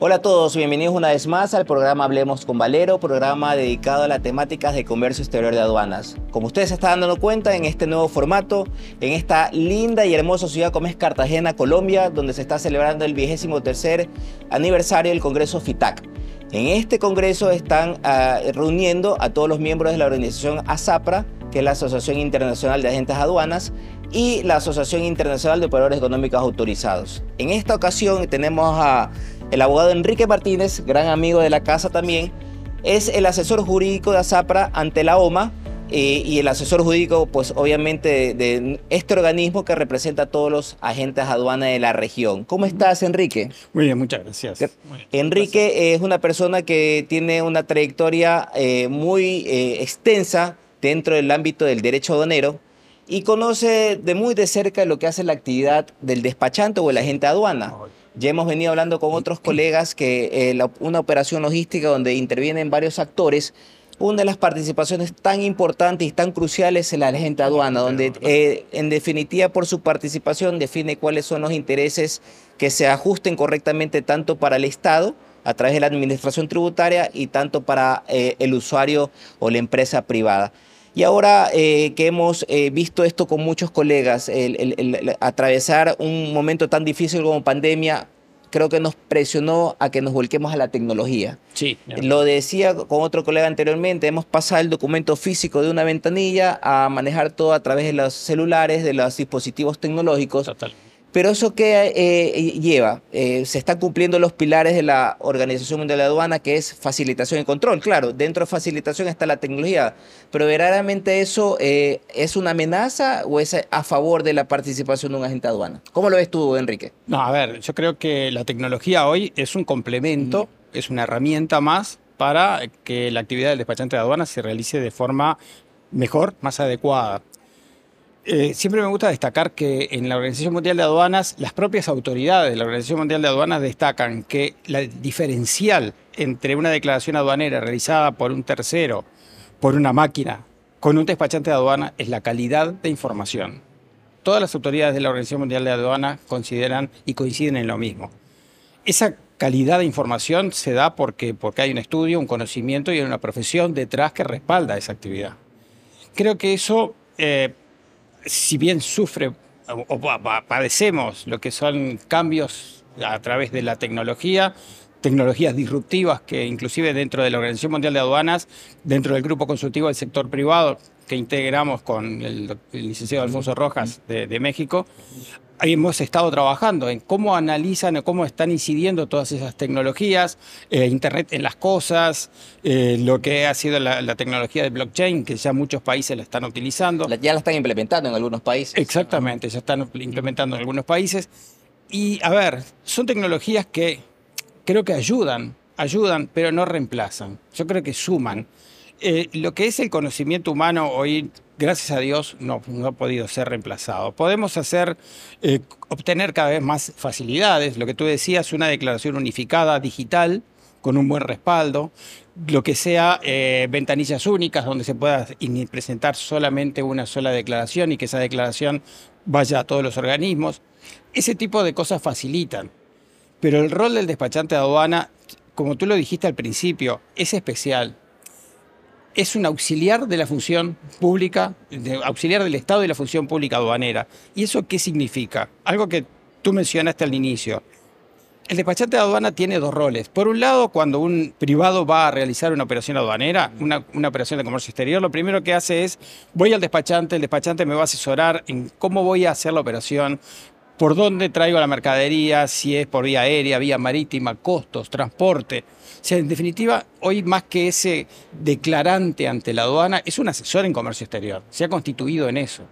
Hola a todos, bienvenidos una vez más al programa Hablemos con Valero, programa dedicado a las temáticas de comercio exterior de aduanas. Como ustedes se están dando cuenta, en este nuevo formato, en esta linda y hermosa ciudad como es Cartagena, Colombia, donde se está celebrando el vigésimo tercer aniversario del Congreso FITAC. En este congreso están uh, reuniendo a todos los miembros de la organización ASAPRA, que es la Asociación Internacional de Agentes Aduanas, y la Asociación Internacional de Operadores Económicos Autorizados. En esta ocasión tenemos a el abogado Enrique Martínez, gran amigo de la casa también, es el asesor jurídico de ASAPRA ante la OMA eh, y el asesor jurídico, pues obviamente, de, de, este organismo que representa a todos los agentes aduanas de la región. ¿Cómo estás, Enrique? Muy bien, muchas gracias. Bien, Enrique gracias. es una persona que tiene una trayectoria eh, muy eh, extensa dentro del ámbito del derecho aduanero y conoce de muy de cerca lo que hace la actividad del despachante o el agente aduana. Ya hemos venido hablando con otros colegas que eh, una operación logística donde intervienen varios actores, una de las participaciones tan importantes y tan cruciales es la agente aduana, donde eh, en definitiva por su participación define cuáles son los intereses que se ajusten correctamente tanto para el Estado, a través de la administración tributaria y tanto para eh, el usuario o la empresa privada. Y ahora eh, que hemos eh, visto esto con muchos colegas, el, el, el, atravesar un momento tan difícil como pandemia, creo que nos presionó a que nos volquemos a la tecnología. Sí. Lo decía con otro colega anteriormente, hemos pasado el documento físico de una ventanilla a manejar todo a través de los celulares, de los dispositivos tecnológicos. Total. Pero eso que eh, lleva, eh, se están cumpliendo los pilares de la Organización Mundial de la Aduana, que es facilitación y control. Claro, dentro de facilitación está la tecnología, pero verdaderamente eso eh, es una amenaza o es a favor de la participación de un agente aduana. ¿Cómo lo ves tú, Enrique? No, a ver, yo creo que la tecnología hoy es un complemento, es una herramienta más para que la actividad del despachante de aduana se realice de forma mejor, más adecuada. Eh, siempre me gusta destacar que en la Organización Mundial de Aduanas, las propias autoridades de la Organización Mundial de Aduanas destacan que la diferencial entre una declaración aduanera realizada por un tercero, por una máquina, con un despachante de aduana es la calidad de información. Todas las autoridades de la Organización Mundial de Aduanas consideran y coinciden en lo mismo. Esa calidad de información se da porque, porque hay un estudio, un conocimiento y una profesión detrás que respalda esa actividad. Creo que eso eh, si bien sufre o padecemos lo que son cambios a través de la tecnología, tecnologías disruptivas que inclusive dentro de la Organización Mundial de Aduanas, dentro del grupo consultivo del sector privado que integramos con el, el licenciado Alfonso Rojas de, de México, hemos estado trabajando en cómo analizan o cómo están incidiendo todas esas tecnologías, eh, Internet en las cosas, eh, lo que ha sido la, la, tecnología de blockchain, que ya muchos países la están utilizando. Ya la están implementando en algunos países. Exactamente, ya están implementando en algunos países. Y a ver, son tecnologías que creo que ayudan, ayudan, pero no reemplazan. Yo creo que suman. Eh, lo que es el conocimiento humano hoy gracias a Dios, no, no, ha podido ser reemplazado. Podemos hacer, eh, obtener cada vez más facilidades. Lo que tú decías, una declaración unificada digital con un buen respaldo, lo que sea eh, ventanillas únicas donde se pueda presentar solamente una sola declaración y que esa declaración vaya a todos los organismos. Ese tipo de cosas facilitan. Pero el rol del despachante de aduana, como tú lo dijiste al principio, es especial es un auxiliar de la función pública, de, auxiliar del Estado y la función pública aduanera. ¿Y eso qué significa? Algo que tú mencionaste al inicio. El despachante de aduana tiene dos roles. Por un lado, cuando un privado va a realizar una operación aduanera, una, operación de comercio exterior, lo primero que hace es, voy al despachante, el despachante me va a asesorar en cómo voy a hacer la operación, por dónde traigo la mercadería, si es por vía aérea, vía marítima, costos, transporte. O sea, en definitiva, hoy más que ese declarante ante la aduana, es un asesor en comercio exterior. Se ha constituido en eso.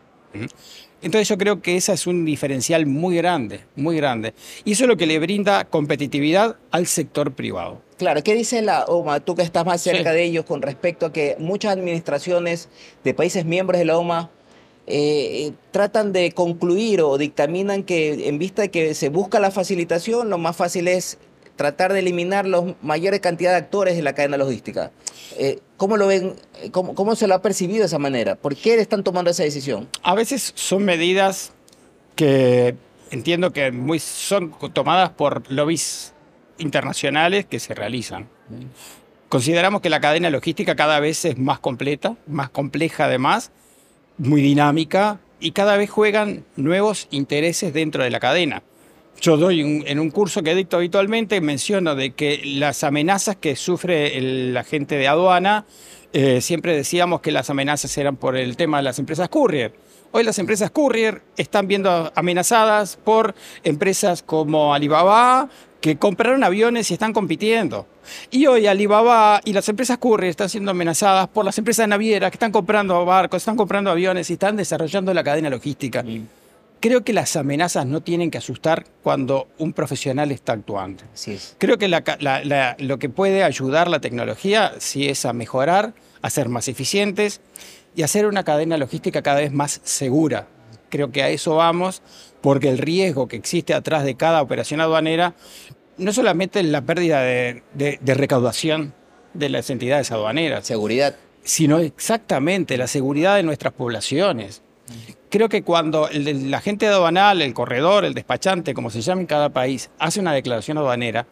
Entonces yo creo que ese es un diferencial muy grande, muy grande. Y eso es lo que le brinda competitividad al sector privado. Claro, ¿qué dice la OMA, tú que estás más cerca sí. de ellos, con respecto a que muchas administraciones de países miembros de la OMA eh, tratan de concluir o dictaminan que en vista de que se busca la facilitación, lo más fácil es tratar de eliminar la mayor cantidad de actores de la cadena logística. Eh, ¿Cómo lo ven? ¿Cómo, ¿Cómo, se lo ha percibido de esa manera? ¿Por qué están tomando esa decisión? A veces son medidas que entiendo que muy, son tomadas por lobbies internacionales que se realizan. Consideramos que la cadena logística cada vez es más completa, más compleja además, muy dinámica y cada vez juegan nuevos intereses dentro de la cadena. Yo doy en un curso que dicto habitualmente, menciono de que las amenazas que sufre la gente de aduana, eh, siempre decíamos que las amenazas eran por el tema de las empresas courier. Hoy las empresas courier están viendo amenazadas por empresas como Alibaba, que compraron aviones y están compitiendo. Y hoy Alibaba y las empresas courier están siendo amenazadas por las empresas navieras que están comprando barcos, están comprando aviones y están desarrollando la cadena logística. Creo que las amenazas no tienen que asustar cuando un profesional está actuando. Creo que lo que puede ayudar la tecnología sí es a mejorar, a ser más eficientes y hacer una cadena logística cada vez más segura. Creo que a eso vamos, porque el riesgo que existe atrás de cada operación aduanera no solamente es la pérdida de, de recaudación de las entidades aduaneras. Seguridad. Sino exactamente la seguridad de nuestras poblaciones. Creo que cuando el, agente aduanal, el corredor, el despachante, como se llama en cada país, hace una declaración aduanera,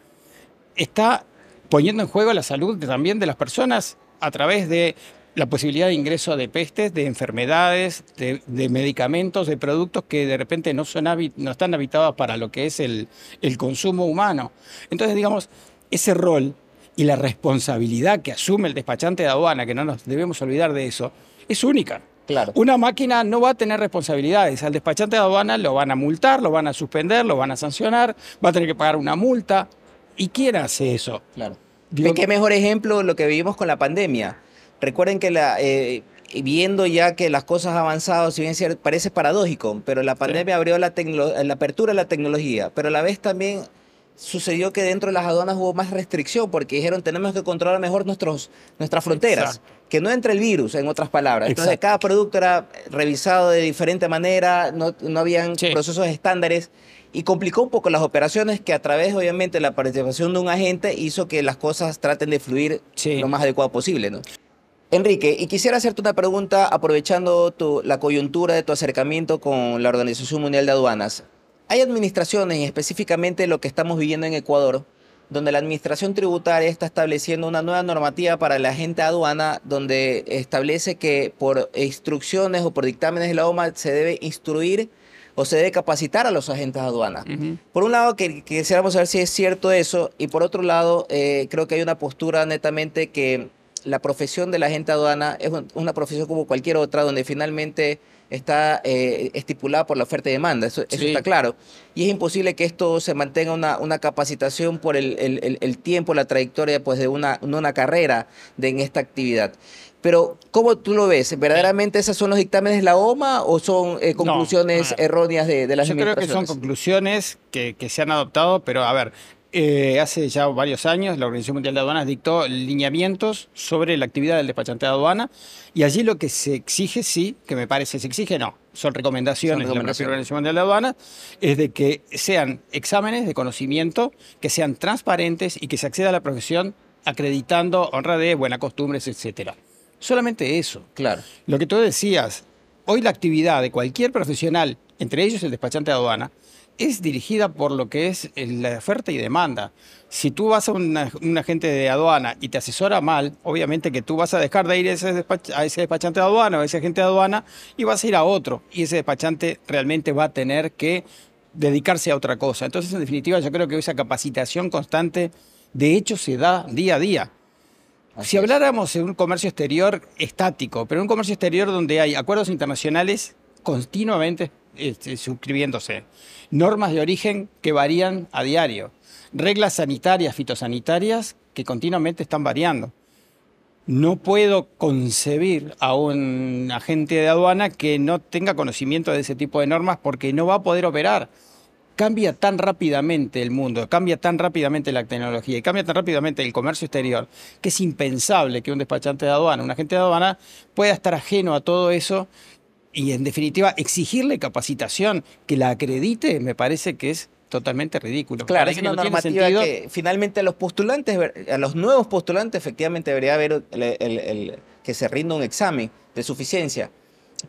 está poniendo en juego la salud también de las personas a través de la posibilidad de ingreso de pestes, de enfermedades, de, medicamentos, de productos que de repente no, son no están habitados para lo que es el, el consumo humano. Entonces, digamos, ese rol y la responsabilidad que asume el despachante de aduana, que no nos debemos olvidar de eso, es única. Claro. Una máquina no va a tener responsabilidades. Al despachante de aduana lo van a multar, lo van a suspender, lo van a sancionar, va a tener que pagar una multa. ¿Y quién hace eso? Claro. ¿Qué mejor ejemplo lo que vivimos con la pandemia? Recuerden que la, eh, viendo ya que las cosas han avanzado, si bien parece paradójico, pero la pandemia abrió la, la apertura de la tecnología, pero a la vez también sucedió que dentro de las aduanas hubo más restricción porque dijeron tenemos que controlar mejor nuestros, nuestras fronteras, que no entre el virus, en otras palabras. Entonces cada producto era revisado de diferente manera, no, no habían procesos estándares y complicó un poco las operaciones que a través obviamente de la participación de un agente hizo que las cosas traten de fluir lo más adecuado posible. ¿no? Enrique, y quisiera hacerte una pregunta aprovechando la coyuntura de tu acercamiento con la Organización Mundial de Aduanas. Hay administraciones, y específicamente lo que estamos viviendo en Ecuador, donde la administración tributaria está estableciendo una nueva normativa para la agente aduana, donde establece que por instrucciones o por dictámenes de la OMA se debe instruir o se debe capacitar a los agentes aduanas. Por un lado, que, quisiéramos saber si es cierto eso, y por otro lado, eh, creo que hay una postura netamente que la profesión de la agente aduana es una profesión como cualquier otra, donde finalmente está eh, estipulada por la oferta y demanda, eso, está claro. Y es imposible que esto se mantenga una, una capacitación por el, tiempo, la trayectoria pues, de una, una carrera de, en esta actividad. Pero, ¿cómo tú lo ves? ¿Verdaderamente esos son los dictámenes de la OMA o son eh, conclusiones erróneas de, de las Yo creo que son conclusiones que, que, se han adoptado, pero a ver, eh, hace ya varios años la Organización Mundial de Aduanas dictó lineamientos sobre la actividad del despachante de aduana y allí lo que se exige, sí, que me parece se exige, no, son recomendaciones, de la Organización Mundial de Aduanas, es de que sean exámenes de conocimiento, que sean transparentes y que se acceda a la profesión acreditando honradez, buenas costumbres, etcétera. Solamente eso. Claro. Lo que tú decías, hoy la actividad de cualquier profesional, entre ellos el despachante de aduana, es dirigida por lo que es la oferta y demanda. Si tú vas a un agente de aduana y te asesora mal, obviamente que tú vas a dejar de ir a ese, despachante de aduana o a ese agente de aduana y vas a ir a otro. Y ese despachante realmente va a tener que dedicarse a otra cosa. Entonces, en definitiva, yo creo que esa capacitación constante, de hecho, se da día a día. Si habláramos de un comercio exterior estático, pero un comercio exterior donde hay acuerdos internacionales continuamente este, suscribiéndose. Normas de origen que varían a diario. Reglas sanitarias, fitosanitarias que continuamente están variando. No puedo concebir a un agente de aduana que no tenga conocimiento de ese tipo de normas porque no va a poder operar. Cambia tan rápidamente el mundo, cambia tan rápidamente la tecnología y cambia tan rápidamente el comercio exterior que es impensable que un despachante de aduana, un agente de aduana pueda estar ajeno a todo eso y en definitiva exigirle capacitación que la acredite me parece que es totalmente ridículo. Claro, es una normativa que finalmente a los postulantes, a los nuevos postulantes efectivamente debería haber el, que se rinda un examen de suficiencia.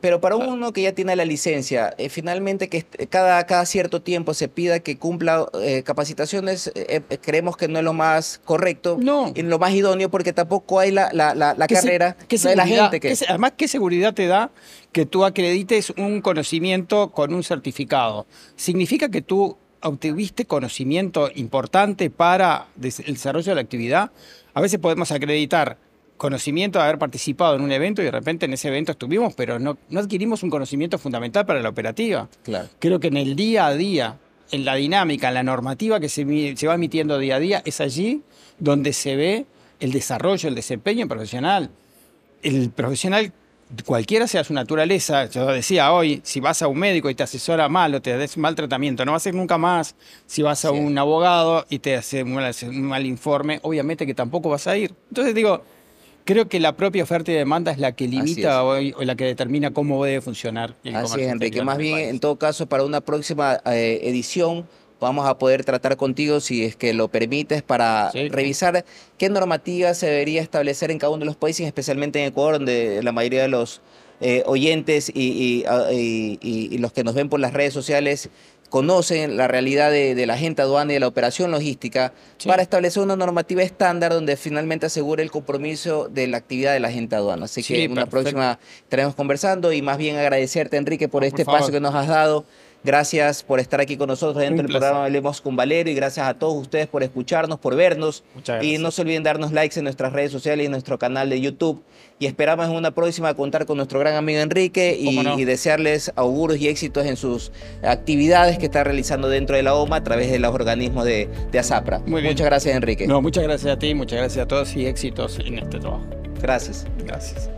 Pero para uno que ya tiene la licencia, eh, finalmente que cada, cada cierto tiempo se pida que cumpla eh, capacitaciones, eh, creemos que no es lo más correcto no. y lo más idóneo porque tampoco hay la, la, la, carrera de la gente. Que... además, ¿qué seguridad te da que tú acredites un conocimiento con un certificado? Significa que tú obtuviste conocimiento importante para el desarrollo de la actividad. A veces podemos acreditar conocimiento de haber participado en un evento y de repente en ese evento estuvimos, pero no, no adquirimos un conocimiento fundamental para la operativa. Claro. Creo que en el día a día, en la dinámica, en la normativa que se, se va emitiendo día a día, es allí donde se ve el desarrollo, el desempeño profesional. El profesional, cualquiera sea su naturaleza, yo decía hoy, si vas a un médico y te asesora mal o te des mal tratamiento, no va a ser nunca más. Si vas a un abogado y te hace un mal informe, obviamente que tampoco vas a ir. Entonces digo, Creo que la propia oferta y demanda es la que limita o, la que determina cómo debe funcionar. El Así es, Enrique. Más bien, en todo caso, para una próxima eh, edición vamos a poder tratar contigo, si es que lo permites, para revisar qué normativa se debería establecer en cada uno de los países, especialmente en Ecuador, donde la mayoría de los eh, oyentes y, y, los que nos ven por las redes sociales conocen la realidad de, la agente aduana y de la operación logística para establecer una normativa estándar donde finalmente asegure el compromiso de la actividad de la agente aduana. Así que en una próxima estaremos conversando y más bien agradecerte, Enrique, por este espacio que nos has dado. Gracias por estar aquí con nosotros dentro del programa Hablemos con Valero y gracias a todos ustedes por escucharnos, por vernos. Y no se olviden darnos likes en nuestras redes sociales y en nuestro canal de YouTube. Y esperamos en una próxima contar con nuestro gran amigo Enrique y, desearles auguros y éxitos en sus actividades que está realizando dentro de la OMA a través de los organismos de, de ASAPRA. Muchas gracias, Enrique. No, muchas gracias a ti, muchas gracias a todos y éxitos en este trabajo. Gracias. Gracias.